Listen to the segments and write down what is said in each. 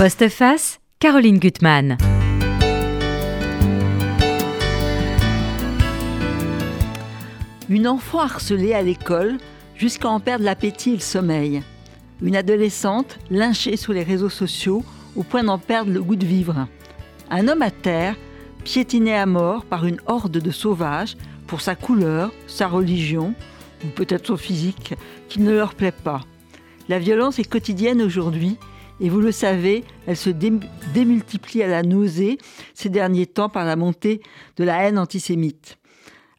Postface, Caroline Gutmann. Une enfant harcelée à l'école jusqu'à en perdre l'appétit et le sommeil. Une adolescente lynchée sous les réseaux sociaux au point d'en perdre le goût de vivre. Un homme à terre piétiné à mort par une horde de sauvages pour sa couleur, sa religion ou peut-être son physique qui ne leur plaît pas. La violence est quotidienne aujourd'hui et vous le savez, elle se démultiplie à la nausée ces derniers temps par la montée de la haine antisémite.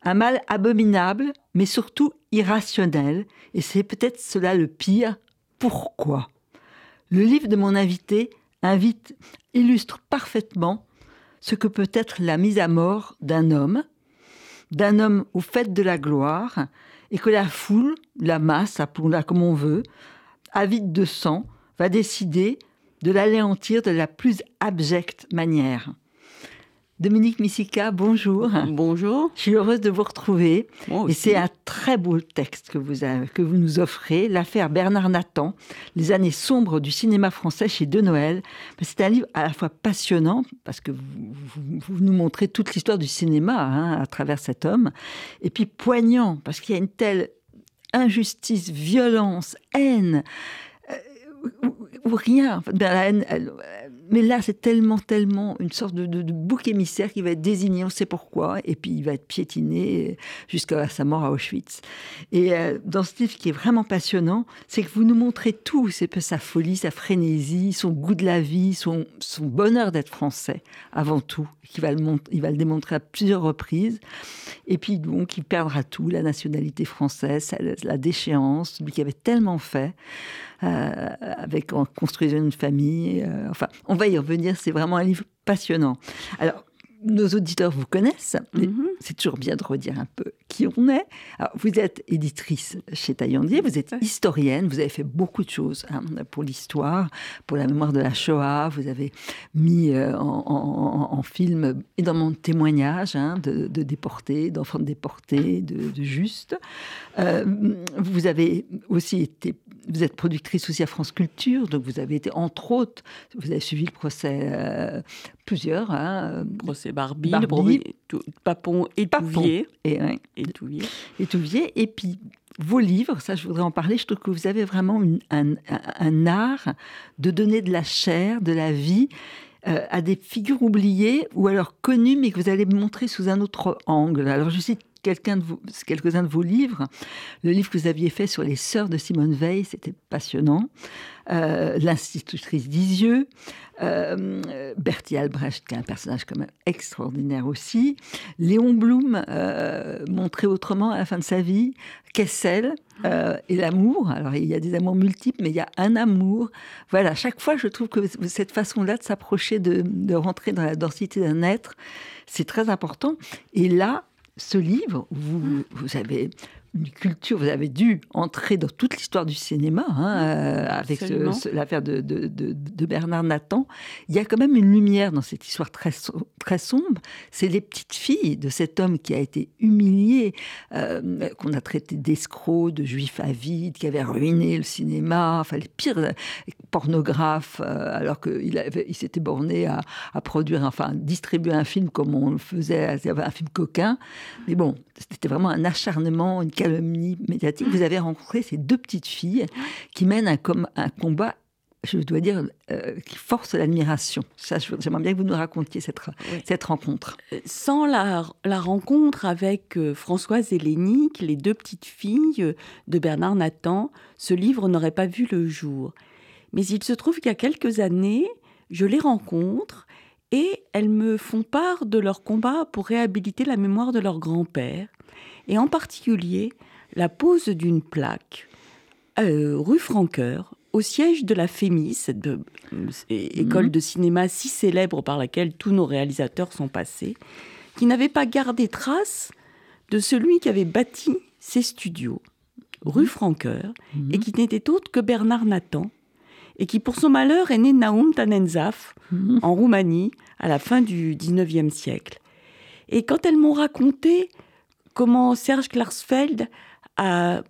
Un mal abominable, mais surtout irrationnel, et c'est peut-être cela le pire. Pourquoi? Le livre de mon invité invite, illustre parfaitement ce que peut être la mise à mort d'un homme, d'un homme au fait de la gloire, et que la foule, la masse, appelons-la comme on veut, avide de sang, va décider de l'anéantir de la plus abjecte manière. Dominique Missica, bonjour. Bonjour. Je suis heureuse de vous retrouver. Et c'est un très beau texte que vous, que vous nous offrez, l'affaire Bernard Nathan, les années sombres du cinéma français chez De Noël. C'est un livre à la fois passionnant, parce que vous, nous montrez toute l'histoire du cinéma hein, à travers cet homme, et puis poignant, parce qu'il y a une telle injustice, violence, haine ou, rien. mais là, c'est tellement, tellement une sorte de, bouc émissaire qui va être désigné, on sait pourquoi, et puis il va être piétiné jusqu'à sa mort à Auschwitz. Et euh, dans ce livre qui est vraiment passionnant, c'est que vous nous montrez tout, c'est sa folie, sa frénésie, son goût de la vie, son, son bonheur d'être français, avant tout, qui va le, il va le démontrer à plusieurs reprises. Et puis, donc, il perdra tout, la nationalité française, la déchéance, lui qui avait tellement fait. Euh, avec en construisant une famille. Euh, enfin, on va y revenir. C'est vraiment un livre passionnant. Alors, nos auditeurs vous connaissent. Mhm. C'est toujours bien de redire un peu qui on est. Alors, vous êtes éditrice chez Taillandier, vous êtes historienne, vous avez fait beaucoup de choses hein, pour l'histoire, pour la mémoire de la Shoah. Vous avez mis euh, en, film énormément de témoignages hein, de, déportés, d'enfants déportés, de, de justes. Euh, vous avez aussi été, vous êtes productrice aussi à France Culture, donc vous avez été entre autres, vous avez suivi le procès, euh, plusieurs. Hein, procès Barbie, Papon et Touvier. Et, et Touvier. Et Touvier. Et puis, vos livres, ça je voudrais en parler, je trouve que vous avez vraiment un, un, art de donner de la chair, de la vie euh, à des figures oubliées ou alors connues, mais que vous allez montrer sous un autre angle. Alors je cite quelqu'un de quelques-uns de vos livres. Le livre que vous aviez fait sur les sœurs de Simone Veil, c'était passionnant. Euh, L'institutrice d'Isieux, euh, Bertie Albrecht, qui est un personnage quand même extraordinaire aussi. Léon Blum, euh, montré autrement à la fin de sa vie. Kessel, et l'amour. Alors, il y a des amours multiples, mais il y a un amour. Voilà, chaque fois, je trouve que cette façon-là de s'approcher, de, de, rentrer dans la densité d'un être, c'est très important. Et là, ce livre, vous, vous avez une culture, vous avez dû entrer dans toute l'histoire du cinéma, hein, euh, avec l'affaire de, de, Bernard Nathan. Il y a quand même une lumière dans cette histoire très, très sombre. C'est les petites filles de cet homme qui a été humilié, euh, qu'on a traité d'escroc, de juif avide, qui avait ruiné le cinéma, enfin les pires pornographes, euh, alors qu'il il s'était borné à, à, produire, enfin distribuer un film comme on le faisait, un film coquin. Mais bon, c'était vraiment un acharnement, une calomnie médiatique. Vous avez rencontré ces deux petites filles qui mènent un, un combat je dois dire, euh, qui force l'admiration. Ça, j'aimerais bien que vous nous racontiez cette, cette rencontre. Euh, sans la, la rencontre avec euh, Françoise Hélénique, les deux petites filles de Bernard Nathan, ce livre n'aurait pas vu le jour. Mais il se trouve qu'il y a quelques années, je les rencontre et elles me font part de leur combat pour réhabiliter la mémoire de leur grand-père, et en particulier la pose d'une plaque euh, rue Franqueur, au siège de la FEMI, cette euh, école mhm. de cinéma si célèbre par laquelle tous nos réalisateurs sont passés, qui n'avait pas gardé trace de celui qui avait bâti ces studios, rue mhm. Franqueur, et mhm. qui n'était autre que Bernard Nathan, et qui, pour son malheur, est né Naum Tanenzaf, en Roumanie, à la fin du XIXe siècle. Et quand elles m'ont raconté comment Serge Klarsfeld a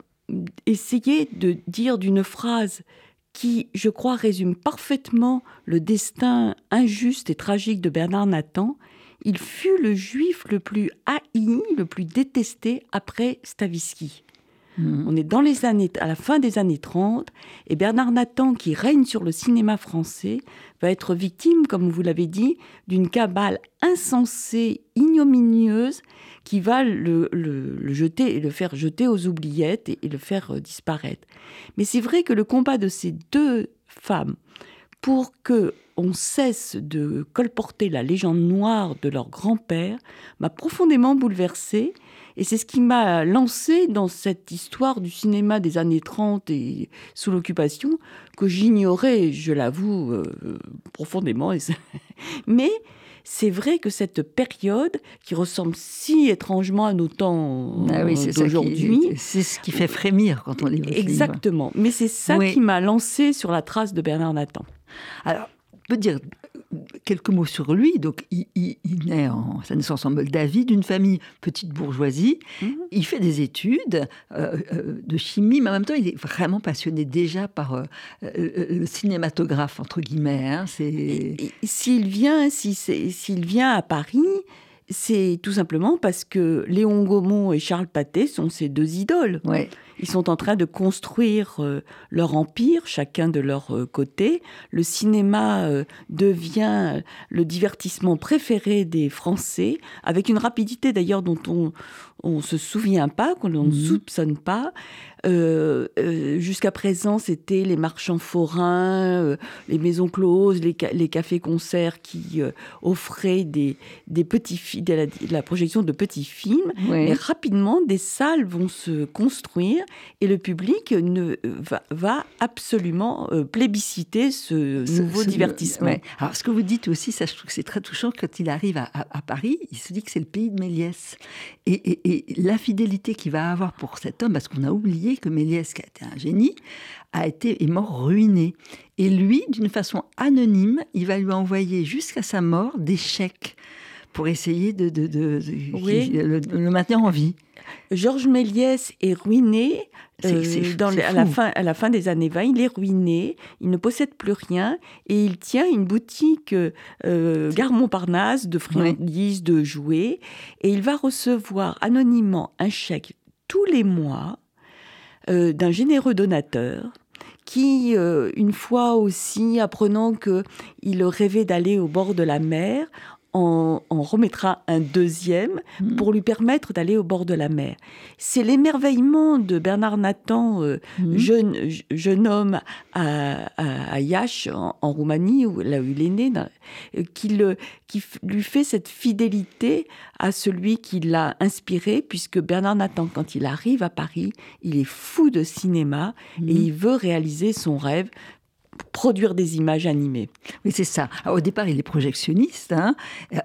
essayé de dire d'une phrase qui, je crois, résume parfaitement le destin injuste et tragique de Bernard Nathan. Il fut le juif le plus haï, le plus détesté après Stavisky. Hmm. On est dans les années, à la fin des années 30, et Bernard Nathan, qui règne sur le cinéma français, va être victime, comme vous l'avez dit, d'une cabale insensée, ignominieuse, qui va le, jeter et le faire jeter aux oubliettes et, le faire euh, disparaître. Mais c'est vrai que le combat de ces deux femmes pour que on cesse de colporter la légende noire de leur grand-père m'a profondément bouleversée et c'est ce qui m'a lancé dans cette histoire du cinéma des années 30 et sous l'occupation que j'ignorais, je l'avoue, euh, profondément. Mais c'est vrai que cette période qui ressemble si étrangement à nos temps ah d'aujourd'hui, c'est ce qui fait frémir quand on lit Exactement. Mais c'est ça qui m'a lancé sur la trace de Bernard Nathan. Alors, on peut dire quelques mots sur lui. Donc, il, naît en sa naissance en Moldavie, d'une famille petite bourgeoisie. Mhm. Il fait des études euh, euh, de chimie, mais en même temps, il est vraiment passionné déjà par euh, le cinématographe, entre guillemets. Hein. S'il vient, s'il vient à Paris, c'est tout simplement parce que Léon Gaumont et Charles Pathé sont ses deux idoles. Ouais. Ils sont en train de construire euh, leur empire, chacun de leur euh, côté. Le cinéma euh, devient le divertissement préféré des Français, avec une rapidité d'ailleurs dont on, on se souvient pas, qu'on ne mhm. soupçonne pas. Euh, euh, jusqu'à présent, c'était les marchands forains, euh, les maisons closes, les, cafés-concerts qui offraient des, des petits de la, projection de petits films. Mais rapidement, des salles vont se construire et le public ne, va, absolument plébisciter ce, nouveau divertissement. Alors, ce que vous dites aussi, ça, je trouve que c'est très touchant. Quand il arrive à, Paris, il se dit que c'est le pays de Méliès. et et la fidélité qu'il va avoir pour cet homme, parce qu'on a oublié que Méliès, qui a été un génie, a été, est mort ruiné. Et lui, d'une façon anonyme, il va lui envoyer jusqu'à sa mort des chèques pour essayer de, de, le, maintenir en vie. Georges Méliès est ruiné. Euh, dans à, la fin, à la fin des années 20, il est ruiné, il ne possède plus rien et il tient une boutique euh, gare Montparnasse de friandises, de jouets et il va recevoir anonymement un chèque tous les mois euh, d'un généreux donateur qui, une fois aussi, apprenant qu'il rêvait d'aller au bord de la mer, en, remettra un deuxième mm. pour lui permettre d'aller au bord de la mer. C'est l'émerveillement de Bernard Nathan, euh, mm. jeune, jeune homme à, à, en, Roumanie, où, là où il est né, euh, qui, le, qui lui fait cette fidélité à celui qui l'a inspiré, puisque Bernard Nathan, quand il arrive à Paris, il est fou de cinéma et mm. il veut réaliser son rêve produire des images animées. Oui, c'est ça. au départ, il est projectionniste. Hein.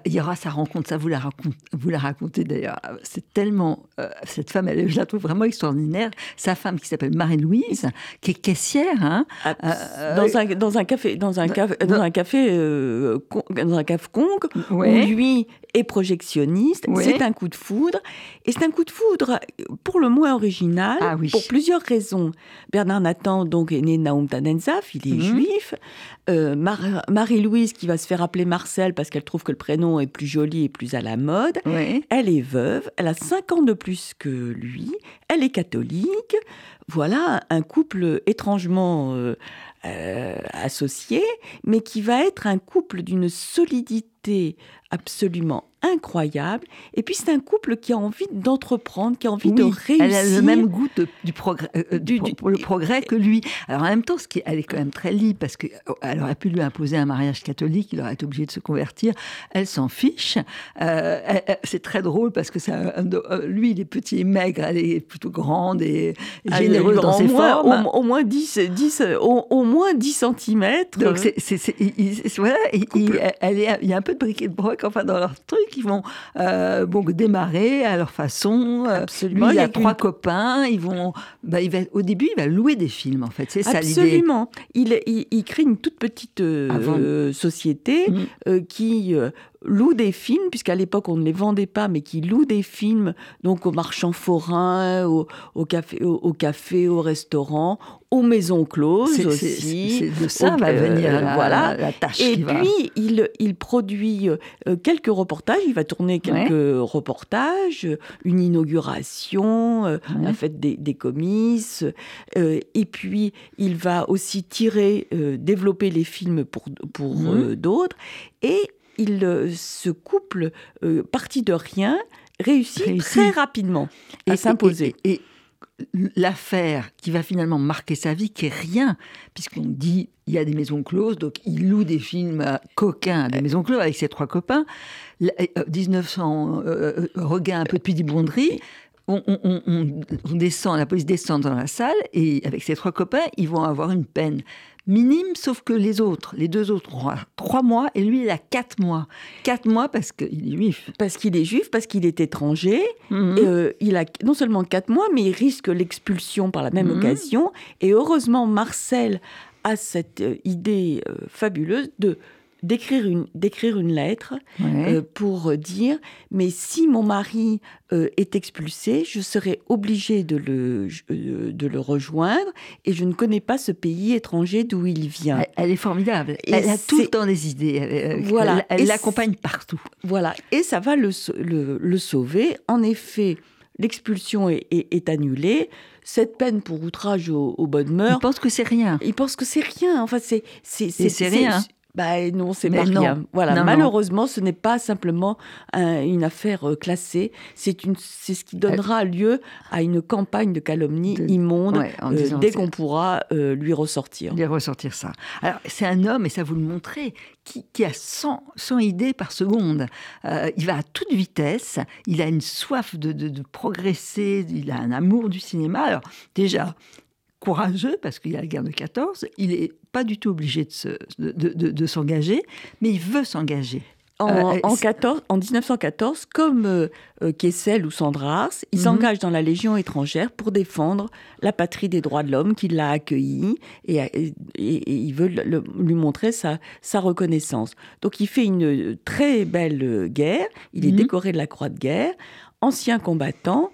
Il y aura sa rencontre, ça vous la, raconte, vous la racontez d'ailleurs. C'est tellement. Euh, cette femme, elle, je la trouve vraiment extraordinaire. Sa femme qui s'appelle Marie-Louise, qui est caissière. Hein. Euh, dans, un, dans un café, dans un, café, dans un café, euh, dans un café Kong, où lui projectionniste. C'est un coup de foudre. Et c'est un coup de foudre pour le moins original, ah pour plusieurs raisons. Bernard Nathan, donc, est né Naoum Tanenzaf, il est mhm. juif. Euh, Marie-Louise, qui va se faire appeler Marcel parce qu'elle trouve que le prénom est plus joli et plus à la mode. Elle est veuve, elle a 5 ans de plus que lui, elle est catholique. Voilà un couple étrangement euh, euh, associé, mais qui va être un couple d'une solidité absolument incroyable. Et puis c'est un couple qui a envie d'entreprendre, qui a envie de réussir. Elle a le même goût du progrès, euh, euh, du, pour le progrès que lui. Alors en même temps, ce qui, elle est quand même très libre parce qu'elle euh, aurait pu lui imposer un mariage catholique, il aurait été obligé de se convertir. Elle s'en fiche. c'est très drôle parce que lui, il est petit et maigre, elle est plutôt grande et, généreuse dans ses formes. Au, moins 10, 10, au, moins 10 cm. Donc c'est, voilà, elle est, il y a un peu de briquet de broc enfin dans leur truc qui vont euh, bon, démarrer à leur façon. Euh, Absolument. il a trois copains. Ils vont, bah, il va, au début, il va louer des films, en fait. C'est ça l'idée. Absolument. Il, il, crée une toute petite euh, société mm. qui loue des films, puisqu'à l'époque on ne les vendait pas, mais qui loue des films donc aux marchands forains, au, au café, au, café, au restaurant, aux maisons closes aussi. De ça va venir la, voilà. la, tâche. Et puis il, il, produit euh, quelques reportages. Il va tourner quelques reportages, une inauguration, euh, la fête des, des comices. Euh, et puis il va aussi tirer, développer les films pour pour mmh. d'autres. Et il, euh, ce couple euh, parti de rien réussit, très rapidement à s'imposer. Et, l'affaire qui va finalement marquer sa vie, qui est rien, puisqu'on dit il y a des maisons closes, donc il loue des films coquins des maisons closes avec ses trois copains. 1900 euh, regain un peu de pudibonderie. On, on, on, descend, la police descend dans la salle et avec ses trois copains, ils vont avoir une peine minime, sauf que les autres, les deux autres ont trois mois et lui, il a quatre mois. Quatre mois parce qu'il est juif. Parce qu'il est juif, parce qu'il est étranger. Mhm. Euh, il a non seulement quatre mois, mais il risque l'expulsion par la même mhm. occasion. Et heureusement, Marcel a cette euh, idée euh, fabuleuse de d'écrire une, d'écrire une lettre euh, pour dire mais si mon mari euh, est expulsé, je serai obligée de le, euh, de le rejoindre et je ne connais pas ce pays étranger d'où il vient. Elle, est formidable. elle a tout le temps des idées. voilà. Elle l'accompagne partout. Voilà. Et ça va le, le, le sauver. En effet, l'expulsion est, est, annulée. Cette peine pour outrage aux, bonnes mœurs. Il pense que c'est rien. Il pense que c'est rien. Enfin, c'est c'est rien. Bah non, c'est pas rien. Voilà, malheureusement, ce n'est pas simplement une affaire euh, classée. C'est une, c'est ce qui donnera lieu à une campagne de calomnie immonde euh, dès qu'on pourra euh, lui ressortir. Lui ressortir ça. Alors c'est un homme et ça vous le montrez qui, qui a 100, 100, idées par seconde. il va à toute vitesse. Il a une soif de, de, de progresser. Il a un amour du cinéma. Alors déjà, courageux parce qu'il y a la guerre de 14. Il n'est pas du tout obligé de, s'engager, mais il veut s'engager. En, 14, euh, en 1914, comme euh, euh, Kessel ou Sandras, il mhm. s'engage dans la Légion étrangère pour défendre la patrie des droits de l'homme qui l'a accueilli et, il veut lui montrer sa, sa, reconnaissance. Donc il fait une très belle guerre, il est mhm. décoré de la Croix de guerre, ancien combattant,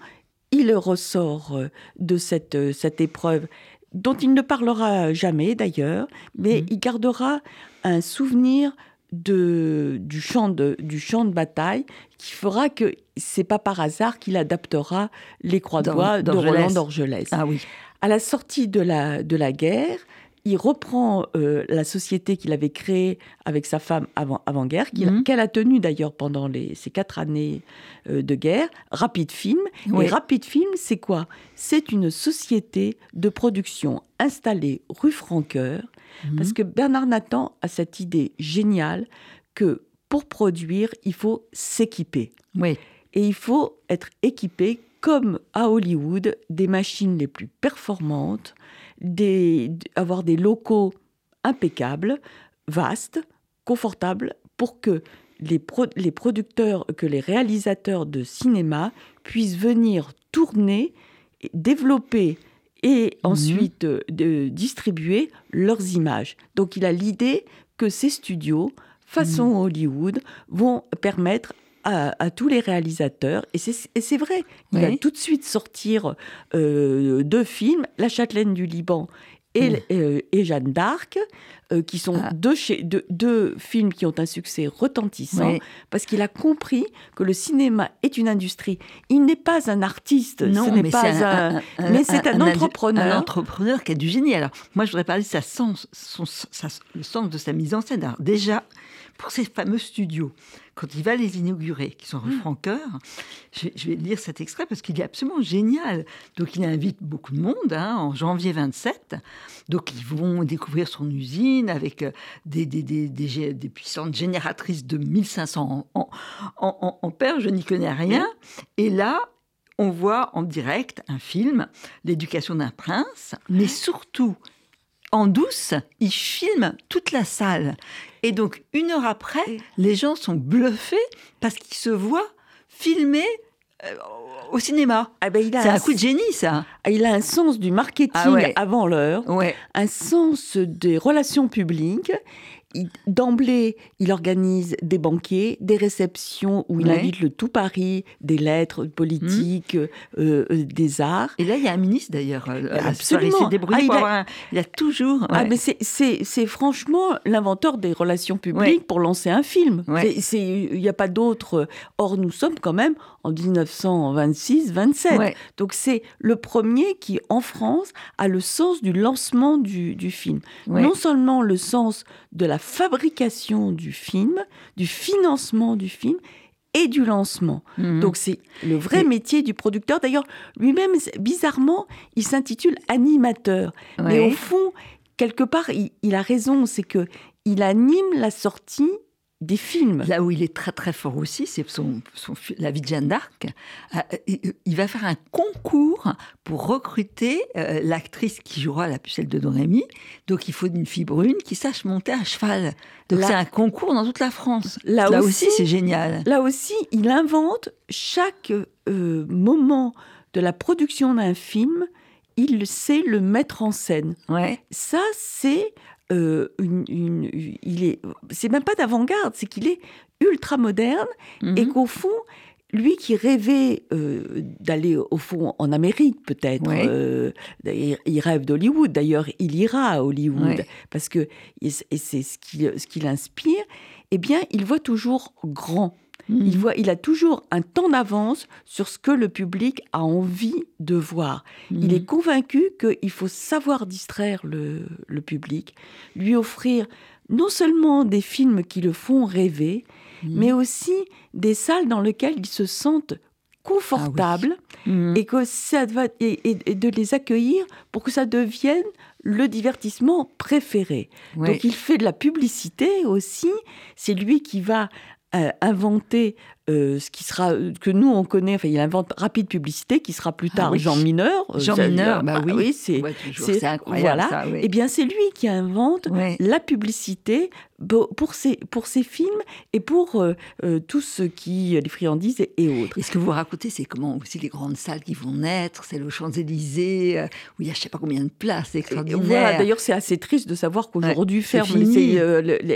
il ressort euh, de cette, euh, cette épreuve dont il ne parlera jamais d'ailleurs, mais mhm. il gardera un souvenir de, du, champ de, du champ de bataille qui fera que c'est pas par hasard qu'il adaptera les croix de bois de Roland d'Orgelès. Ah oui. À la sortie de la, de la guerre, il reprend euh, la société qu'il avait créée avec sa femme avant, avant guerre, mhm. qu'elle a tenue d'ailleurs pendant les, ces quatre années euh, de guerre, Rapid Film. Et Rapid Film, c'est quoi? C'est une société de production installée rue Franqueur, mhm. parce que Bernard Nathan a cette idée géniale que pour produire, il faut s'équiper. Oui. Et il faut être équipé comme à Hollywood des machines les plus performantes, des, avoir des locaux impeccables, vastes, confortables, pour que les, les producteurs, que les réalisateurs de cinéma puissent venir tourner, développer et mhm. ensuite euh, de distribuer leurs images. Donc il a l'idée que ces studios, façon mhm. Hollywood, vont permettre à, tous les réalisateurs. Et c'est vrai, il va tout de suite sortir euh, deux films, La Châtelaine du Liban et, euh, et, Jeanne d'Arc, euh, qui sont ah. deux, deux, films qui ont un succès retentissant, parce qu'il a compris que le cinéma est une industrie. Il n'est pas un artiste, non, ce n'est pas un, mais c'est un, entrepreneur. Un entrepreneur qui a du génie. Alors, moi, je voudrais parler de sa sens, son, le sens de sa mise en scène. Alors, déjà, pour ces fameux studios, quand il va les inaugurer, qui sont rue mmh. Franqueur, je, vais lire cet extrait parce qu'il est absolument génial. Donc il invite beaucoup de monde hein, en janvier 27. Donc ils vont découvrir son usine avec euh, des, des, des, des puissantes génératrices de 1500 en, en, ampères, je n'y connais rien. Et là, on voit en direct un film, L'éducation d'un prince, mais surtout en douce, il filme toute la salle. Et donc, une heure après, les gens sont bluffés parce qu'ils se voient filmer euh, au cinéma. Ah ben, c'est un, coup de génie, ça. Il a un sens du marketing ah avant l'heure, un sens des relations publiques. D'emblée, il organise des banquets, des réceptions où il invite le tout Paris, des lettres politiques, mmh. euh, euh, des arts. Et là, il y a un ministre d'ailleurs. Absolument. Ah, il, a... toujours. Ah, mais c'est franchement l'inventeur des relations publiques pour lancer un film. Il n'y a pas d'autre. Or, nous sommes quand même en 1926-27. Donc, c'est le premier qui, en France, a le sens du lancement du, film. Non seulement le sens de la fabrication du film, du financement du film et du lancement. Mhm. Donc c'est le vrai métier du producteur. D'ailleurs, lui-même, bizarrement, il s'intitule animateur. Mais au fond, quelque part, il, a raison, c'est que il anime la sortie des films. Là où il est très très fort aussi, c'est son, la vie de Jeanne d'Arc. Euh, il va faire un concours pour recruter euh, l'actrice qui jouera la pucelle de Dorémy. Donc il faut une fille brune qui sache monter à cheval. Donc c'est un concours dans toute la France. Là, aussi, c'est génial. Là aussi, il invente chaque euh, moment de la production d'un film, il sait le mettre en scène. Ouais. Ça, c'est euh, une, il est, c'est même pas d'avant-garde, c'est qu'il est ultra moderne et mhm. qu'au fond, lui qui rêvait euh, d'aller au fond en Amérique peut-être, euh, il, rêve d'Hollywood. D'ailleurs, il ira à Hollywood parce que et c'est ce qui, ce qui l'inspire. Eh bien, il voit toujours grand. Il, mhm. voit, il a toujours un temps d'avance sur ce que le public a envie de voir. Il mhm. est convaincu qu'il faut savoir distraire le, public, lui offrir non seulement des films qui le font rêver, mhm. mais aussi des salles dans lesquelles ils se sentent confortables ah et, que ça et, de les accueillir pour que ça devienne le divertissement préféré. Donc il fait de la publicité aussi. C'est lui qui va euh, inventer euh, ce qui sera euh, que nous on connaît. Enfin, il invente rapide publicité qui sera plus ah tard Jean Mineur. Jean Mineur, bah, bah, oui, c'est incroyable. Voilà. Et eh bien, c'est lui qui invente la publicité pour ses pour ses films et pour tout ce qui les friandises et, autres. Et ce que vous racontez, c'est comment aussi les grandes salles qui vont naître, c'est le Champs Élysées où il y a je sais pas combien de places, extraordinaire. D'ailleurs, c'est assez triste de savoir qu'aujourd'hui ferme.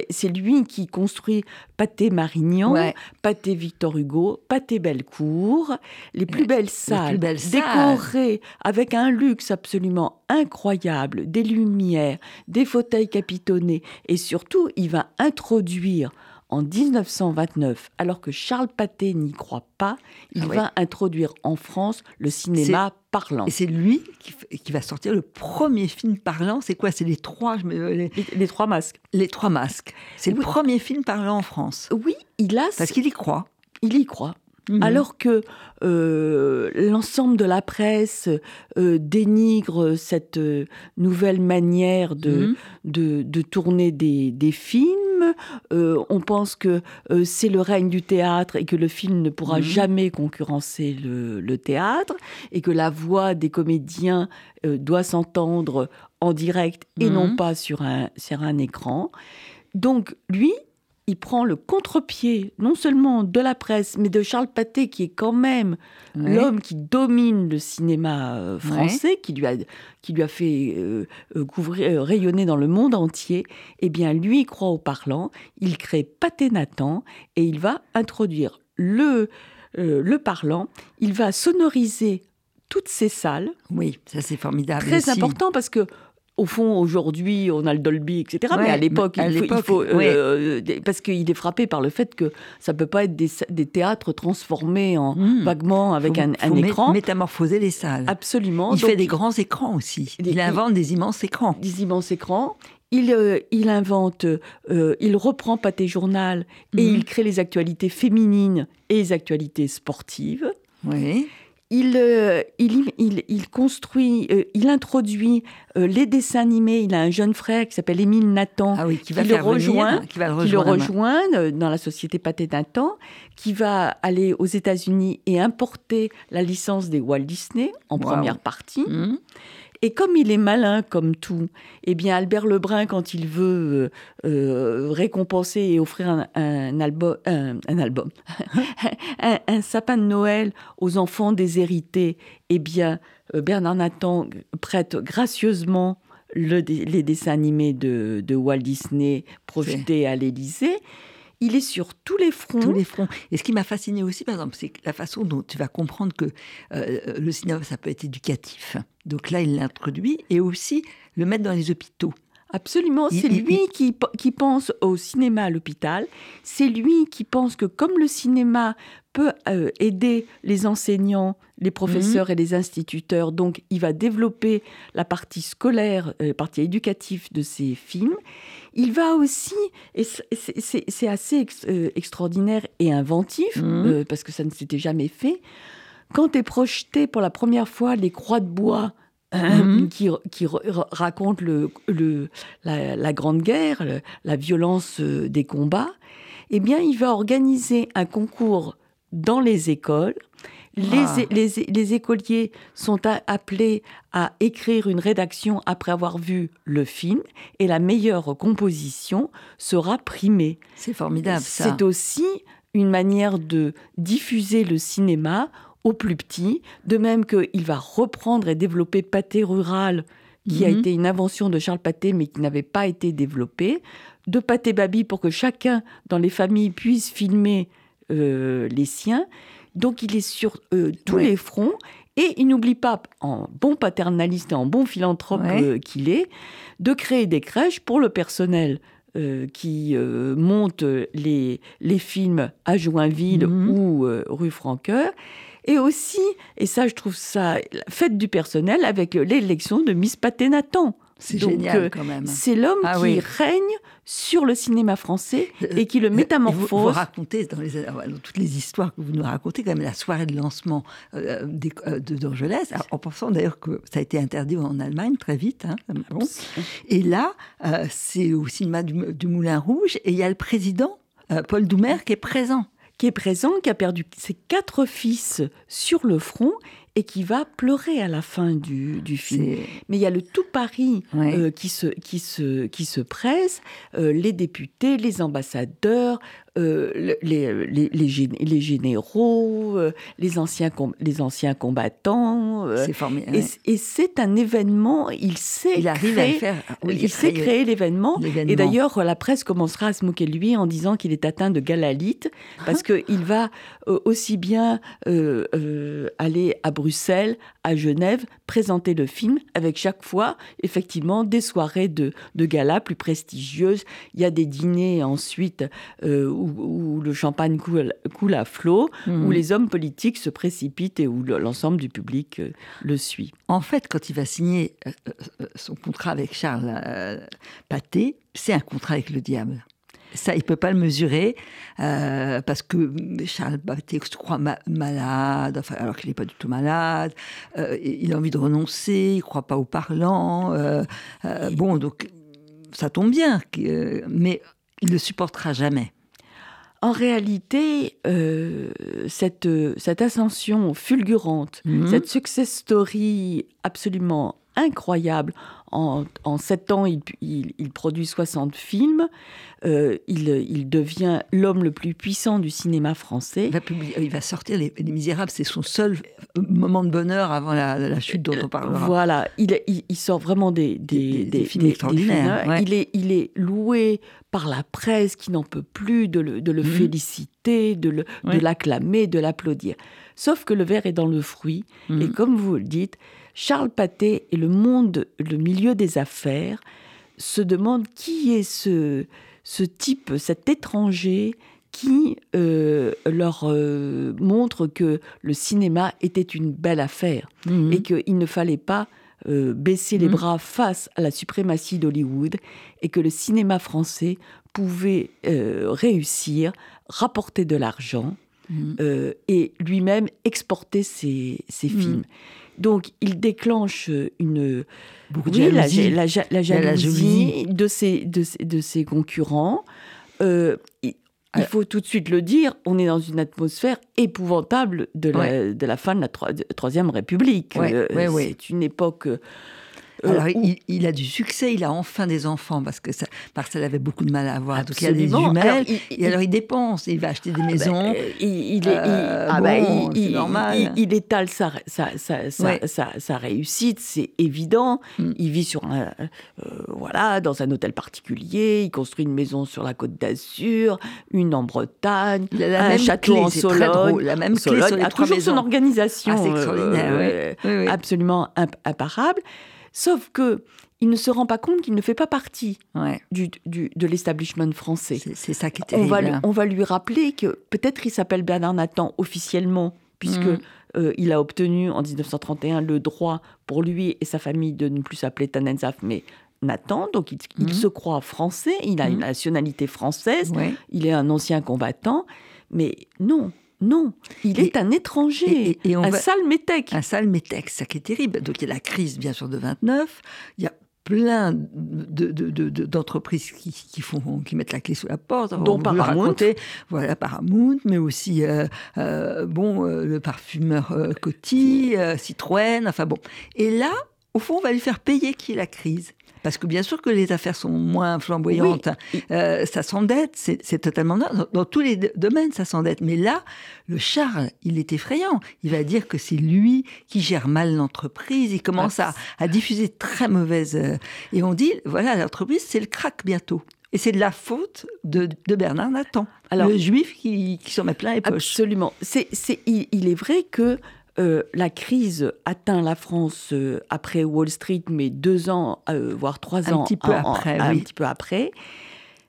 C'est lui qui construit Pâté Marignan, Pâté Victor Hugo, Pâté Bellecour, les plus belles salles, décorées avec un luxe absolument incroyable, des lumières, des fauteuils capitonnés, et surtout, il va introduire en 1929, alors que Charles Pathé n'y croit pas, il ah va introduire en France le cinéma parlant. Et c'est lui qui, va sortir le premier film parlant. C'est quoi? C'est les trois les, trois masques. Les trois masques. C'est le premier film parlant en France. Oui, il a. Parce qu'il y croit. Il y croit. Mhm. Alors que euh, l'ensemble de la presse euh, dénigre cette euh, nouvelle manière de, mhm. de, tourner des, des films, on pense que c'est le règne du théâtre et que le film ne pourra mhm. jamais concurrencer le, le, théâtre et que la voix des comédiens doit s'entendre en direct et non pas sur un, sur un écran. Donc lui, il prend le contre-pied non seulement de la presse, mais de Charles Pathé, qui est quand même l'homme qui domine le cinéma euh, français, qui, lui a, qui lui a fait euh, euh, couvrir, rayonner dans le monde entier. Eh bien, lui, il croit au parlant, il crée Pathé Nathan et il va introduire le, le parlant, il va sonoriser toutes ces salles. Oui, ça c'est formidable. Très important parce que au fond, aujourd'hui, on a le Dolby, etc. mais à l'époque, il, faut, euh, parce qu'il est frappé par le fait que ça peut pas être des, théâtres transformés en hmm. vaguement avec un, écran. Métamorphoser les salles. Absolument. Il fait des grands écrans aussi. Il invente des immenses écrans. Des immenses écrans. Il, euh, il invente, euh, il reprend Pâté Journal et hmm. il crée les actualités féminines et les actualités sportives. Oui. Euh, il, il, il, construit, euh, il introduit euh, les dessins animés. Il a un jeune frère qui s'appelle Émile Nathan, ah qui, va le rejoint, qui, va le rejoindre dans la société Pâté Nathan, qui va aller aux États-Unis et importer la licence des Walt Disney en première partie. Mmh. Et comme il est malin comme tout, eh bien Albert Lebrun, quand il veut euh, euh, récompenser et offrir un, un, album, un, album, un, sapin de Noël aux enfants déshérités, eh bien euh, Bernard Nathan prête gracieusement le, les dessins animés de, de Walt Disney projetés à l'Élysée. Il est sur tous les fronts. Et ce qui m'a fasciné aussi, par exemple, c'est la façon dont tu vas comprendre que euh, le cinéma, ça peut être éducatif. Donc là, il l'introduit. Et aussi le mettre dans les hôpitaux. Absolument, c'est lui qui, qui, pense au cinéma à l'hôpital, c'est lui qui pense que comme le cinéma peut euh, aider les enseignants, les professeurs mhm. et les instituteurs, donc il va développer la partie scolaire, euh, la partie éducative de ces films, il va aussi, et c'est assez euh, extraordinaire et inventif, mhm. parce que ça ne s'était jamais fait, quand est projeté pour la première fois les croix de bois Mhm. qui, raconte le, la, Grande Guerre, la violence euh, des combats, eh bien, il va organiser un concours dans les écoles. Les, ah. les, écoliers sont appelés à écrire une rédaction après avoir vu le film et la meilleure composition sera primée. C'est formidable. C'est aussi une manière de diffuser le cinéma au plus petit, de même qu'il va reprendre et développer Pâté Rural, qui a mhm. été une invention de Charles Pâté, mais qui n'avait pas été développé, de Pâté Baby pour que chacun dans les familles puisse filmer euh, les siens. Donc il est sur euh, tous les fronts et il n'oublie pas, en bon paternaliste et en bon philanthrope euh, qu'il est, de créer des crèches pour le personnel qui monte les, les films à Joinville mhm. ou rue Franqueur et aussi, et ça je trouve ça, la fête du personnel avec l'élection de Miss Paté Nathan. C'est génial euh, quand même. C'est l'homme ah qui règne sur le cinéma français euh, et qui le métamorphose. Vous, vous racontez dans, les, dans, toutes les histoires que vous nous racontez quand même la soirée de lancement euh, de d'Orgelès, en pensant d'ailleurs que ça a été interdit en Allemagne très vite. Hein, Et là, c'est au cinéma du, du, Moulin Rouge et il y a le président Paul Doumer qui est présent qui est présent, qui a perdu ses quatre fils sur le front et qui va pleurer à la fin du, du film. Mais il y a le tout Paris euh, qui, se, qui, se, qui se presse, euh, les députés, les ambassadeurs, euh, les, les, les, généraux, les, anciens, les anciens combattants. c'est formidable. Et, c'est un événement, il sait il arrive créer, à faire, il sait créer l'événement. Et d'ailleurs, la presse commencera à se moquer de lui en disant qu'il est atteint de galalite, parce ah. qu'il va aussi bien aller à Bruxelles Bruxelles, à Genève, présenter le film avec chaque fois, effectivement, des soirées de, de gala plus prestigieuses. Il y a des dîners ensuite euh, où, le champagne coule, coule à flot, où mhm. les hommes politiques se précipitent et où l'ensemble du public euh, le suit. En fait, quand il va signer euh, son contrat avec Charles Pathé, c'est un contrat avec le diable. Ça, il peut pas le mesurer euh, parce que Charles Baptiste se croit malade, enfin, alors qu'il n'est pas du tout malade. Euh, il a envie de renoncer, il croit pas au parlant. Euh, bon, donc ça tombe bien, mais il ne supportera jamais. En réalité, cette, cette ascension fulgurante, mhm. cette success story absolument incroyable. En, sept ans, il, il, produit 60 films. Euh, il, devient l'homme le plus puissant du cinéma français. Il va, sortir les, Misérables, c'est son seul moment de bonheur avant la, chute dont on parlera. Voilà, il, sort vraiment des, des, films extraordinaires. Il, est, il est loué par la presse qui n'en peut plus de le, mhm. féliciter, de l'acclamer, de l'applaudir. Sauf que le verre est dans le fruit, mhm. et comme vous le dites, Charles Pathé et le monde, le milieu des affaires se demandent qui est ce, ce type, cet étranger qui euh, leur euh, montre que le cinéma était une belle affaire mhm. et qu'il ne fallait pas euh, baisser les mhm. bras face à la suprématie d'Hollywood et que le cinéma français pouvait réussir, rapporter de l'argent mhm. et lui-même exporter ses, ses films. Donc, il déclenche une la, jalousie, de, ses, de, ses concurrents. Euh, il, faut tout de suite le dire, on est dans une atmosphère épouvantable de la, de la fin de la Troisième République. Euh, c'est une époque Euh, Alors, où- il, il a du succès, il a enfin des enfants parce que ça, Marcel avait beaucoup de mal à avoir. Donc, il a des jumelles. Alors, il- et alors, il dépense, il va acheter des maisons. Euh, il, est, Euh, normal. étale sa, sa, sa, sa, Ouais. sa- sa réussite, c'est évident. Mm. Il vit sur un, euh, voilà, dans un hôtel particulier. Il construit une maison sur la côte d'Azur, une en Bretagne, un château clé, en Sologne. la même clé Sologne sur les a trois toujours maisons. son organisation Ah, euh, oui. Oui, oui. absolument imp- imparable. Sauf que il ne se rend pas compte qu'il ne fait pas partie Ouais, du, du- de l'establishment français. c'est ça qui est On terrible. va, lui, hein. on va lui rappeler que peut-être il s'appelle Bernard Nathan officiellement, puisque Mhm. euh, il a obtenu en 1931 le droit pour lui et sa famille de ne plus s'appeler Tanenzaf, mais Nathan. Donc il, il Mhm. se croit français, il a une Mhm. nationalité française, Ouais. il est un ancien combattant, mais non, non, il est un étranger, et- et- on un va- sale métèque. un ça qui est terrible. Donc il y a la crise, bien sûr, de 29. Il y a plein de- de- de- de- d'entreprises qui, qui font, qui mettent la clé sous la porte. Dont Paramount. raconter. Voilà, Paramount, mais aussi euh, euh, bon, euh, le parfumeur Coty, Citroën, enfin bon. Et là, au fond, on va lui faire payer qui est la crise. Parce que bien sûr que les affaires sont moins flamboyantes, Oui. Euh, ça s'endette, c'est totalement normal. Dans, dans tous les domaines, ça s'endette. Mais là, le Charles, il est effrayant. Il va dire que c'est lui qui gère mal l'entreprise. Il commence à, à diffuser très mauvaises. euh, et on dit, voilà, l'entreprise, c'est le crack bientôt. Et c'est de la faute de, de Bernard Nathan, Alors- le juif qui, qui s'en met plein les poches. Absolument. C'est, c'est, il, il est vrai que euh, la crise atteint la France euh, après Wall Street, mais deux ans, euh, voire trois Un ans petit peu en- en- après, un petit peu après.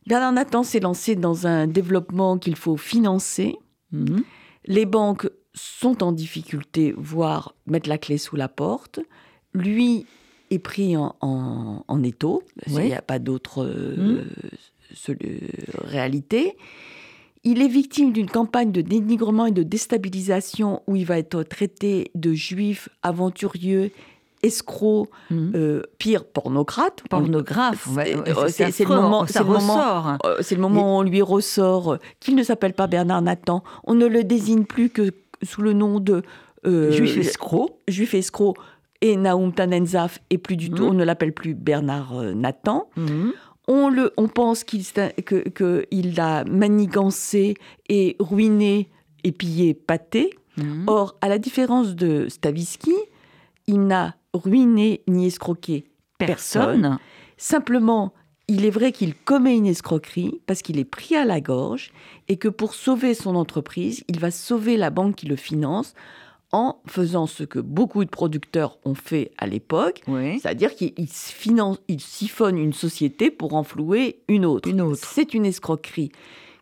Bernard Nathan s'est lancé dans un développement qu'il faut financer. Mhm. Les banques sont en difficulté, voire mettent la clé sous la porte. Lui est pris en, en, en étau. Il Oui. n'y a pas d'autre euh, réalité. Il est victime d'une campagne de dénigrement et de déstabilisation où il va être traité de juif aventurieux, escroc, Mhm. euh, pire, pornocrate. Pornographe. C'est- ouais, ouais, euh, c'est- le moment- c'est le moment-. Euh, C'est le moment où on lui ressort euh, qu'il ne s'appelle pas Bernard Nathan. On ne le désigne plus que sous le nom de Juif escroc. juif escroc et Naoum Tanenzaf et plus du tout, Mhm. on ne l'appelle plus Bernard Nathan. Mhm. On, le, on pense qu'il que, que il a manigancé et ruiné et pillé Pâté. Mhm. Or, à la différence de Stavisky, il n'a ruiné ni escroqué personne. Personne. Simplement, il est vrai qu'il commet une escroquerie parce qu'il est pris à la gorge et que pour sauver son entreprise, il va sauver la banque qui le finance en faisant ce que beaucoup de producteurs ont fait à l'époque, Oui. c'est-à-dire qu'il il se finance, il siphonne une société pour enflouer une autre. Une autre. C'est une escroquerie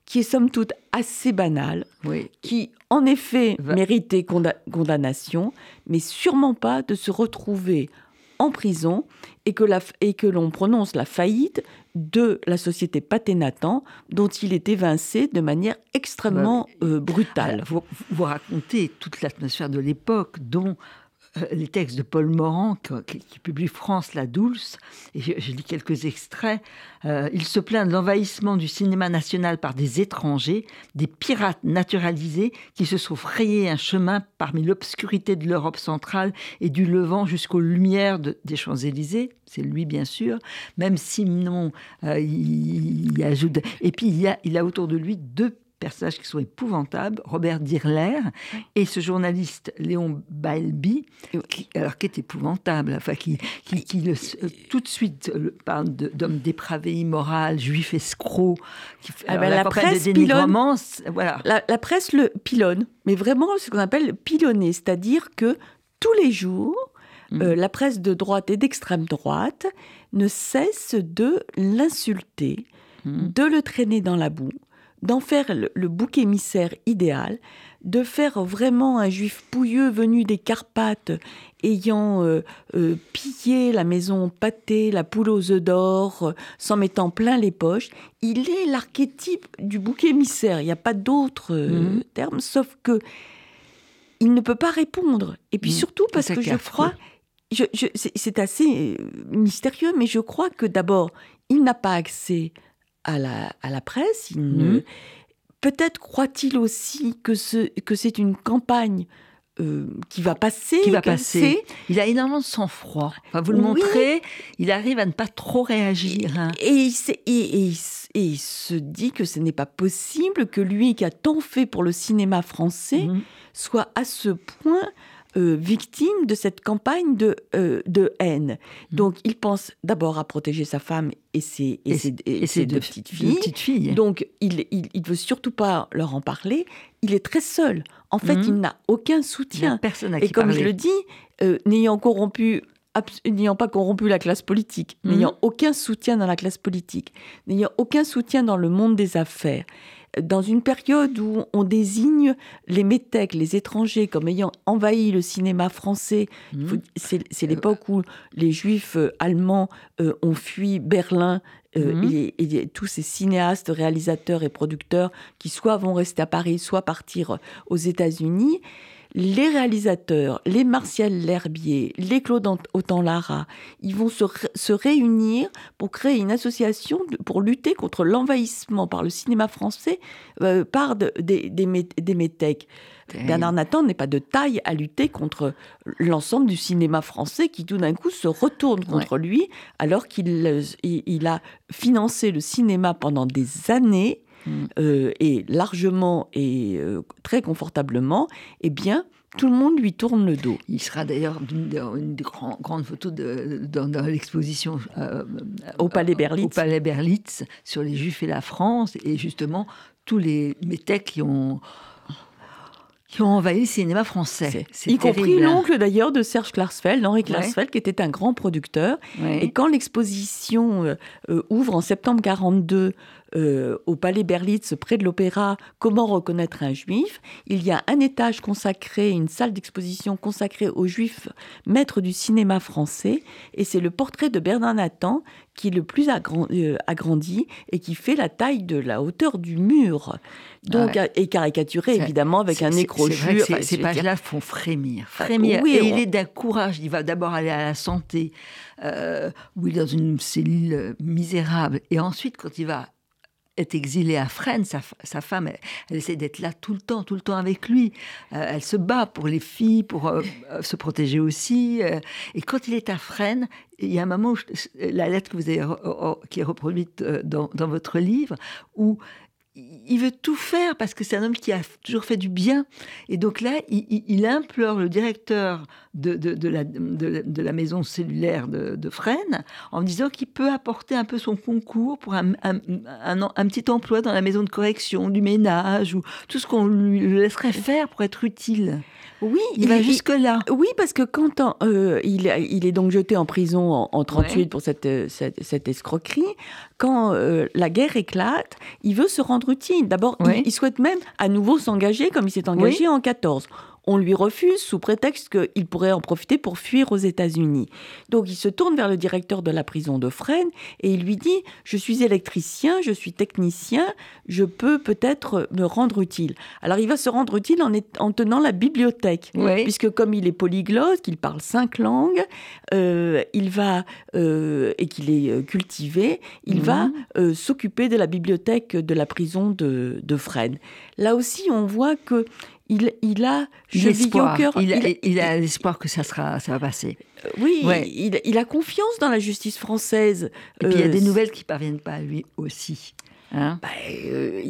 qui est somme toute assez banale, Oui. qui en effet Va- méritait conda- condamnation, mais sûrement pas de se retrouver en prison et que, la f- et que l'on prononce la faillite de la société Paté-Nathan, dont il est évincé de manière extrêmement euh, brutale. Vous, vous racontez toute l'atmosphère de l'époque, dont les textes de Paul Morand, qui, publie France la Dulce, et je, je lis quelques extraits. Euh, il se plaint de l'envahissement du cinéma national par des étrangers, des pirates naturalisés qui se sont frayés un chemin parmi l'obscurité de l'Europe centrale et du Levant jusqu'aux lumières de- des Champs-Élysées. C'est lui, bien sûr. Même Simon, euh, il, ajoute. Et puis, il, il a autour de lui deux personnages qui sont épouvantables, Robert Dirler et ce journaliste Léon Balbi, qui, alors qui est épouvantable, enfin qui, qui, qui le- euh, tout de suite euh, parle d'homme dépravé, immoral, juif escroc, qui Ah ben, la presse de c'est- voilà. La, la presse le pilonne, mais vraiment ce qu'on appelle pilonner, c'est-à-dire que tous les jours, Mm. euh, la presse de droite et d'extrême droite ne cesse de l'insulter, Mm. de le traîner dans la boue, d'en faire le, le bouc émissaire idéal, de faire vraiment un juif pouilleux venu des Carpates, ayant euh, euh, pillé la maison pâtée, la poule aux œufs d'or, euh, s'en mettant plein les poches. Il est l'archétype du bouc émissaire. Il n'y a pas d'autre Mhm. terme, sauf que il ne peut pas répondre. Et puis Mhm. surtout parce que je crois, je, je- c'est assez mystérieux, mais je crois que d'abord, il n'a pas accès à la, à la presse. il ne- Mhm. Peut-être croit-il aussi que ce- que c'est une campagne euh, qui va passer. Qui va passer. Il a énormément de sang-froid. vous le montrez, il arrive à ne pas trop réagir. Hein. Et, et, il se dit que ce n'est pas possible que lui qui a tant fait pour le cinéma français mhm. soit à ce point euh, victime de cette campagne de, euh, de haine. Mm. Donc, il pense d'abord à protéger sa femme et ses, et, ses, deux, petites filles. Donc, il, il, veut surtout pas leur en parler. Il est très seul. En fait, mm. il n'a aucun soutien. personne à et comme je le dis, euh, n'ayant corrompu n'ayant pas corrompu la classe politique, mm. n'ayant aucun soutien dans la classe politique, n'ayant aucun soutien dans le monde des affaires, dans une période où on désigne les métèques, les étrangers, comme ayant envahi le cinéma français. Mmh. C'est euh, l'époque où les juifs euh, allemands euh, ont fui Berlin mmh. et, et, tous ces cinéastes, réalisateurs et producteurs qui soit vont rester à Paris, soit partir aux États-Unis les réalisateurs, les Martial L'Herbier, les Claude Autant-Lara, ils vont se, réunir pour créer une association pour lutter contre l'envahissement par le cinéma français euh, par des, des, métèques. Bernard Nathan n'est pas de taille à lutter contre l'ensemble du cinéma français qui tout d'un coup se retourne contre lui alors qu'il il, a financé le cinéma pendant des années Mm. Euh, et largement et euh, très confortablement, eh bien, tout le monde lui tourne le dos. Il sera d'ailleurs une, une grande photo de, dans, l'exposition euh, au Palais Berlitz. Au Palais Berlitz sur les Juifs et la France, et justement tous les métèques qui ont qui ont envahi le cinéma français. Y compris l'oncle d'ailleurs de Serge Klarsfeld, Henri Klarsfeld, qui était un grand producteur. Et quand l'exposition ouvre en septembre 42 euh, au Palais Berlitz, près de l'Opéra, Comment reconnaître un juif. Il y a un étage consacré, une salle d'exposition consacrée aux juifs maîtres du cinéma français. Et c'est le portrait de Bernard Nathan qui est le plus euh, agrandi et qui fait la taille de la hauteur du mur. Donc, et caricaturé évidemment avec un nez crochu. ces pages-là font frémir. Ah, frémir. et il est d'un courage. Il va d'abord aller à la santé, euh, où il est dans une cellule misérable. Et ensuite, quand il va est exilée à Fresnes, sa, femme, elle, essaie d'être là tout le temps, tout le temps avec lui. Euh, elle se bat pour les filles, pour euh, euh, se protéger aussi. et quand il est à Fresnes, il y a un moment où la lettre que vous avez, qui est reproduite dans, dans votre livre, où il veut tout faire parce que c'est un homme qui a toujours fait du bien. Et donc là, il, implore le directeur de, de, la, de, la, maison cellulaire de, Fresnes en disant qu'il peut apporter un peu son concours pour un, un, un, petit emploi dans la maison de correction, du ménage, ou tout ce qu'on lui laisserait faire pour être utile. Oui, il, va jusque-là. Oui, parce que quand euh, il, il, est donc jeté en prison en, en 38 pour cette, cette, cette, escroquerie, quand euh, la guerre éclate, il veut se rendre utile. D'abord, il, souhaite même à nouveau s'engager comme il s'est engagé en 14 on lui refuse sous prétexte qu'il pourrait en profiter pour fuir aux États-Unis. Donc il se tourne vers le directeur de la prison de Fresnes et il lui dit Je suis électricien, je suis technicien, je peux peut-être me rendre utile. Alors il va se rendre utile en, tenant la bibliothèque, puisque comme il est polyglotte, qu'il parle cinq langues, euh, il va euh, et qu'il est euh, cultivé, il va mhm. s'occuper de la bibliothèque de la prison de, de Fresnes. Là aussi, on voit que il, il a l'espoir. Il, il, a l'espoir que ça sera, ça va passer. Euh, oui, il, il, a confiance dans la justice française. Et puis il y a des euh, nouvelles qui parviennent pas à lui aussi. Hein bah, euh,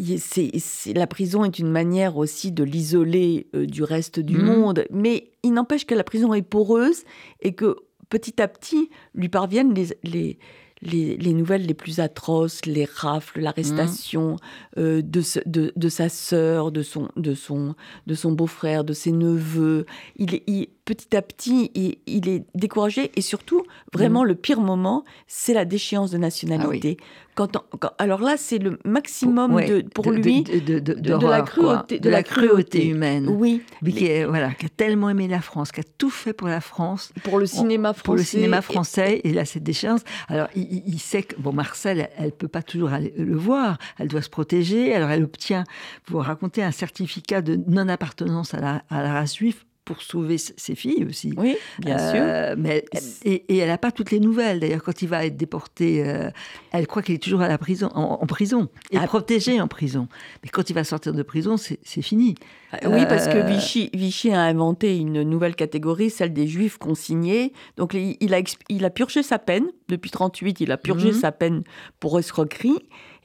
la prison est une manière aussi de l'isoler du reste du mmh. monde, mais il n'empêche que la prison est poreuse et que petit à petit lui parviennent les, les les, nouvelles les plus atroces, les rafles, l'arrestation mmh. euh, de, de, de, sa sœur, de son, de son, de son beau-frère, de ses neveux. Il, il, petit à petit, il, est découragé et surtout, vraiment, mmh. le pire moment, c'est la déchéance de nationalité. Ah quand, alors là, c'est le maximum de, pour lui de, la cruauté, de, la cruauté humaine. Oui. Qui, voilà, qui a tellement aimé la France, qui a tout fait pour la France. Pour le cinéma français. Pour le cinéma français. Et, là, cette déchéance. Alors, il, sait que, bon, Marcel, elle ne peut pas toujours aller le voir. Elle doit se protéger. Alors, elle obtient, pour raconter, un certificat de non-appartenance à la, à la race juive pour sauver ses filles aussi. Oui, bien Euh, sûr. Mais, et, et elle n'a pas toutes les nouvelles. D'ailleurs, quand il va être déporté, euh, elle croit qu'il est toujours à la prison, en, en prison, et Ah. protégé en prison. Mais quand il va sortir de prison, c'est fini. Oui, parce que Euh, Vichy, Vichy a inventé une nouvelle catégorie, celle des juifs consignés. Donc a, il a purgé sa peine. Depuis 38, il a purgé Mhm. sa peine pour escroquerie.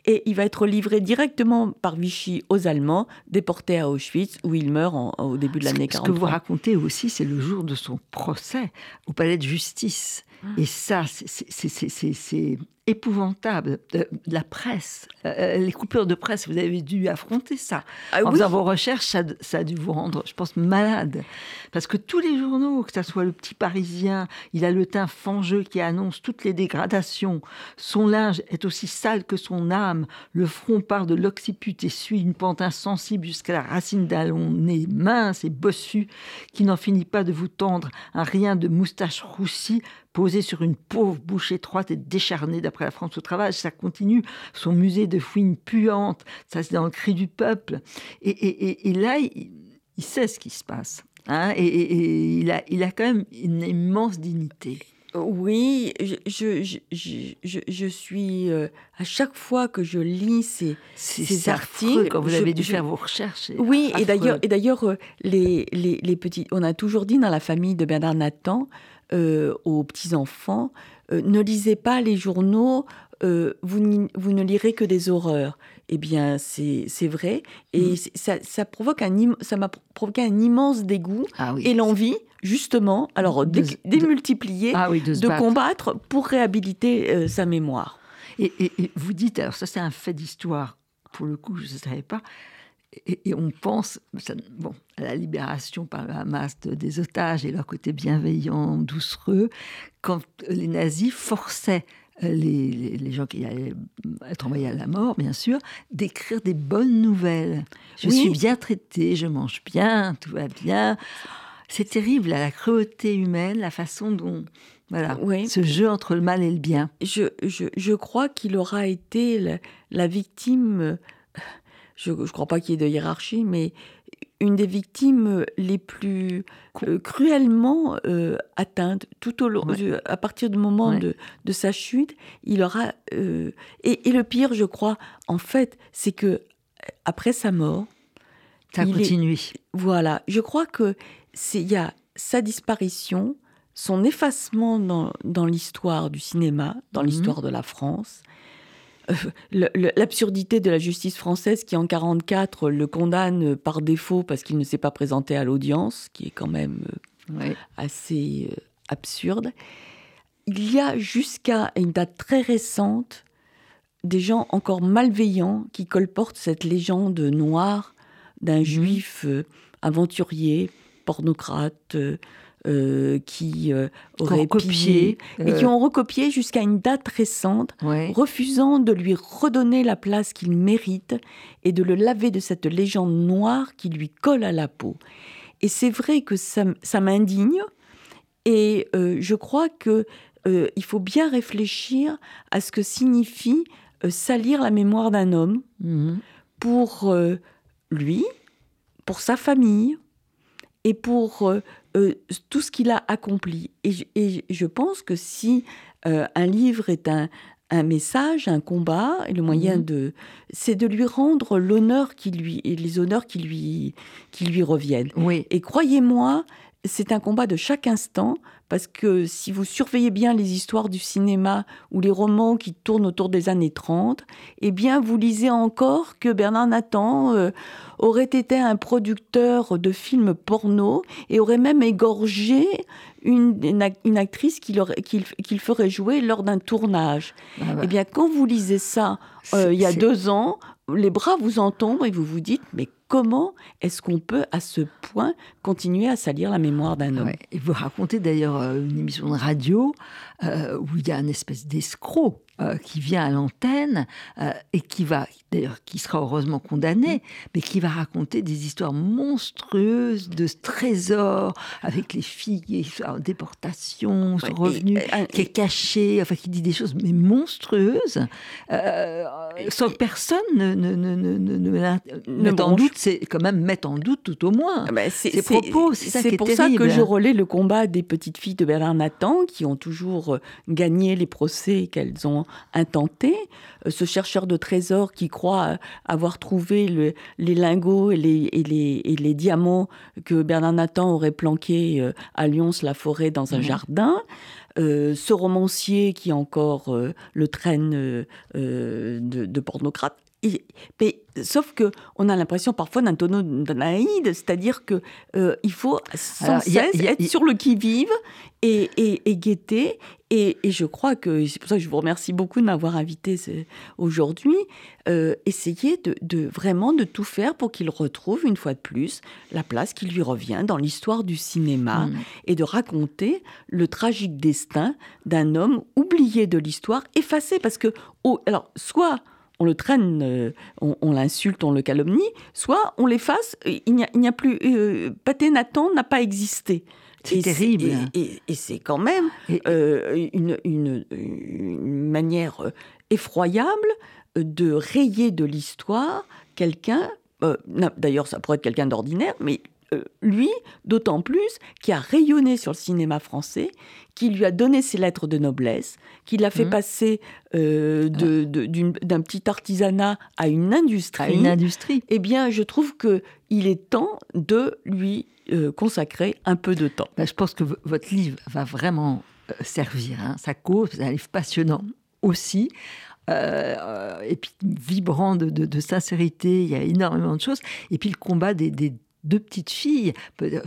Et il va être livré directement par Vichy aux Allemands, déporté à Auschwitz, où il meurt en- au début de l'année que- Ce que vous 43. racontez aussi, c'est le jour de son procès au palais de justice. Ah. Et ça, c'est- épouvantable. Euh, la presse, euh, les coupures de presse, vous avez dû affronter ça. Ah en oui. faisant vos recherches, ça, ça a dû vous rendre, je pense, malade. Parce que tous les journaux, que ce soit le Petit Parisien, il a le teint fangeux qui annonce toutes les dégradations. Son linge est aussi sale que son âme. Le front part de l'occiput et suit une pente insensible jusqu'à la racine d'un long nez mince et bossu qui n'en finit pas de vous tendre un rien de moustache roussie posé sur une pauvre bouche étroite et décharnée d'après la France au travail. Ça continue. Son musée de fouines puantes, ça c'est dans le cri du peuple. Et, et- et- et là, il, il sait ce qui se passe. hein, et il, a, il a quand même une immense dignité. Oui, je, je, je, je- suis. euh, à chaque fois que je lis ces, Ces articles, quand vous avez dû faire vos recherches. Oui, et d'ailleurs, et d'ailleurs, euh, les, les, les petits, on a toujours dit dans la famille de Bernard Nathan euh, aux petits enfants, euh, ne lisez pas les journaux, euh, vous, vous ne lirez que des horreurs. Eh bien, c'est vrai, et Mm. ça, ça provoque un, im- ça m'a provoqué un immense dégoût Ah oui. et l'envie, justement, alors De- dé- de- démultiplier, Ah oui, de, combattre pour réhabiliter euh, sa mémoire. Et, et- et vous dites, alors ça c'est un fait d'histoire, pour le coup je ne savais pas, et, et on pense ça- bon, à la libération par le Hamas de- des otages et leur côté bienveillant, doucereux, quand les nazis forçaient euh, les, les- les gens qui allaient être envoyés à la mort, bien sûr, d'écrire des bonnes nouvelles. Je Oui. suis bien traité, je mange bien, tout va bien. C'est terrible, là, la cruauté humaine, la façon dont... Voilà, Oui. ce jeu entre le mal et le bien. je, je, je crois qu'il aura été la, la victime, euh, je ne crois pas qu'il y ait de hiérarchie, mais une des victimes les plus euh, cruellement euh, atteintes tout au long, Ouais. à partir du moment Ouais. de, de sa chute. Il aura euh, et, et le pire, je crois, en fait, c'est que euh, après sa mort, Ça a Il est- continué. voilà, je crois que c'est il y a sa disparition, son effacement dans, dans l'histoire du cinéma, dans Mhm. l'histoire de la France, euh, l'absurdité de la justice française qui en 44 le condamne par défaut parce qu'il ne s'est pas présenté à l'audience, qui est quand même euh, assez euh, absurde. Il y a jusqu'à une date très récente des gens encore malveillants qui colportent cette légende noire d'un juif euh, aventurier, pornocrate, euh, euh, qui euh, recopié, pillé, et euh, qui ont recopié jusqu'à une date récente, Ouais. refusant de lui redonner la place qu'il mérite et de le laver de cette légende noire qui lui colle à la peau. Et c'est vrai que ça, m'indigne, et je crois que il faut bien réfléchir à ce que signifie salir la mémoire d'un homme Mhm. pour lui, pour sa famille et pour euh, tout ce qu'il a accompli. Et je, et je pense que si euh, un livre est un, un message, un combat, et le moyen Mhm. de, c'est de lui rendre l'honneur qui lui et les honneurs qui lui qui lui reviennent. Oui. Et croyez-moi, c'est un combat de chaque instant, parce que si vous surveillez bien les histoires du cinéma ou les romans qui tournent autour des années 30, eh bien, vous lisez encore que Bernard Nathan euh, aurait été un producteur de films porno et aurait même égorgé une, une ac- une actrice qu'il ferait jouer lors d'un tournage. Ah bah, Eh bien, quand vous lisez ça euh, il y a deux ans, les bras vous en tombent et vous vous dites, mais comment est-ce qu'on peut à ce point continuer à salir la mémoire d'un homme? Et vous racontez d'ailleurs euh, une émission de radio euh, où il y a une espèce d'escroc euh, qui vient à l'antenne euh, et qui va, d'ailleurs, qui sera heureusement condamné, mais qui va raconter des histoires monstrueuses de trésors avec les filles en déportation, sont revenues, qui est caché, enfin qui dit des choses mais monstrueuses, sans que personne ne, ne, ne, ne, ne en doute, c'est quand même mettre en doute tout au moins. Ah ces propos. C'est pour ça que je relais le combat des petites filles de Bernard Nathan qui ont toujours gagné les procès qu'elles ont intenté. Euh, ce chercheur de trésors qui croit avoir trouvé les lingots et les, et, les, diamants que Bernard Nathan aurait planqués euh, à Lyons-la forêt dans un mhm. jardin. Euh, ce romancier qui encore le traîne de, de pornocrate mais, sauf que on a l'impression parfois d'un tonneau naïde, c'est-à-dire que euh, il faut sans cesse être sur le qui-vive et, et, guetter. Et, je crois que c'est pour ça que je vous remercie beaucoup de m'avoir invité aujourd'hui. Euh, essayer de, vraiment de tout faire pour qu'il retrouve une fois de plus la place qui lui revient dans l'histoire du cinéma mm. et de raconter le tragique destin d'un homme oublié de l'histoire, effacé parce que alors soit on le traîne, euh, on, l'insulte, on le calomnie, soit on l'efface, il n'y a, plus. Euh, Paté Nathan n'a pas existé. C'est terrible. Et, c'est quand même euh, une, manière effroyable de rayer de l'histoire quelqu'un. D'ailleurs, ça pourrait être quelqu'un d'ordinaire, mais lui, d'autant plus, qui a rayonné sur le cinéma français, qui lui a donné ses lettres de noblesse, qui l'a fait mmh. passer euh, d'un petit artisanat à une industrie. À une industrie. Eh bien, je trouve que il est temps de lui euh, consacrer un peu de temps. Ben, je pense que votre livre va vraiment euh, servir. Hein. Sa cause, c'est un livre passionnant aussi. et puis vibrant de, sincérité, il y a énormément de choses. Et puis le combat des deux petites filles.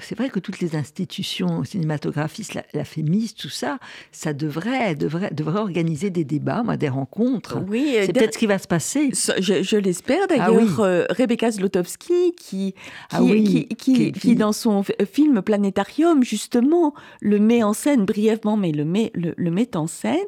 C'est vrai que toutes les institutions cinématographistes, la, la FEMIS, tout ça, ça devrait, devrait, devrait organiser des débats, des rencontres. Oui, c'est peut-être ce qui va se passer. Je, l'espère ah d'ailleurs. Euh, Rebecca Zlotowski, qui, ah qui, qui, qui, dans son film Planétarium, justement, le met en scène brièvement, mais le met, le, le met en scène.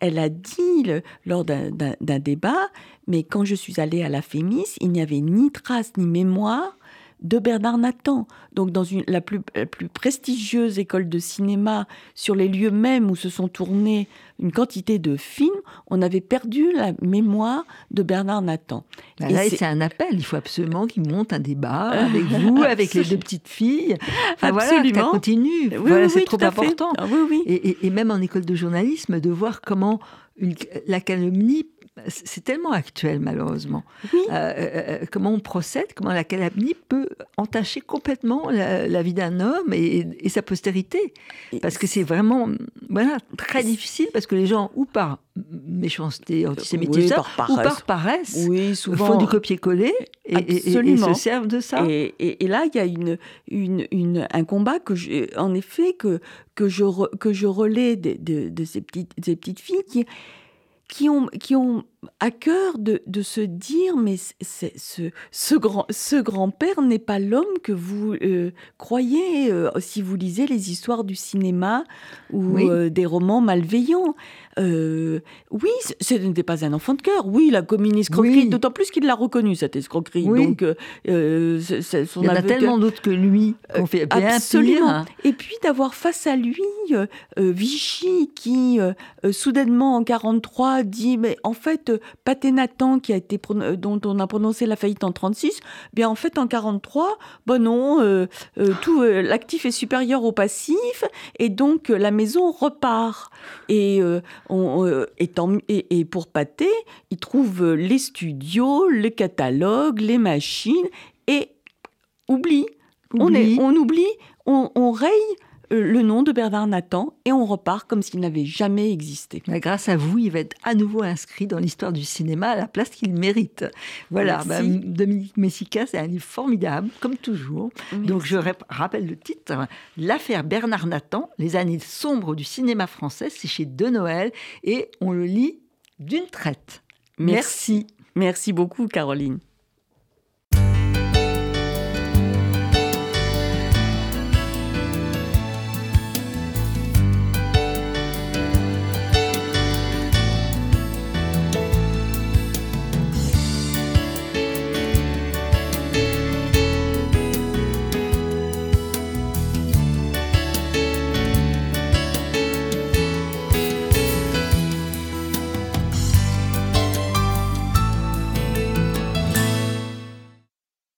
Elle a dit lors d'un débat, mais quand je suis allée à la FEMIS, il n'y avait ni trace ni mémoire de Bernard Nathan. Donc dans une, la, plus, plus prestigieuse école de cinéma, sur les lieux mêmes où se sont tournés une quantité de films, on avait perdu la mémoire de Bernard Nathan. Bah là, c'est un appel. Il faut absolument qu'il monte un débat avec vous, avec les deux petites filles. Enfin, absolument. Voilà, continue. voilà, c'est trop important. Ah oui, oui. Et, et, même en école de journalisme, de voir comment une, la calomnie c'est tellement actuel malheureusement. Euh, euh, euh, comment on procède, comment la calomnie peut entacher complètement la, vie d'un homme et, sa postérité? Parce que c'est vraiment voilà, très difficile parce que les gens, ou par méchanceté, antisémitisme, ou par paresse, oui, souvent, font du copier-coller et, se servent de ça. Et, là, il y a une, une, un combat que en effet que, que, je, que je relais de, de, ces, petites, ces petites filles qui qui ont, qui ont à cœur de, de se dire mais ce, ce, grand, ce grand-père n'est pas l'homme que vous euh, croyez euh, si vous lisez les histoires du cinéma ou euh, des romans malveillants. oui, ce n'était pas un enfant de cœur. Oui, il a commis une escroquerie, d'autant plus qu'il l'a reconnu, cette escroquerie. Donc, il y en a tellement d'autres que lui fait bien Absolument. Et puis d'avoir face à lui Vichy qui, soudainement en 43, dit mais en fait Paté Nathan, qui a été euh, dont on a prononcé la faillite en 36, bien en fait en 43, bon non, euh, euh, tout l'actif est supérieur au passif et donc la maison repart. Et, on, et, pour Paté, il trouve les studios, le catalogue, les machines et oublie. On, est, on oublie, on, on raye le nom de Bernard Nathan et on repart comme s'il n'avait jamais existé. grâce à vous, il va être à nouveau inscrit dans l'histoire du cinéma à la place qu'il mérite. Voilà, bah, Dominique Messica, c'est un livre formidable, comme toujours. Donc je rappelle le titre, L'affaire Bernard Nathan, les années sombres du cinéma français, c'est chez De Noël et on le lit d'une traite. Merci. Merci beaucoup, Caroline.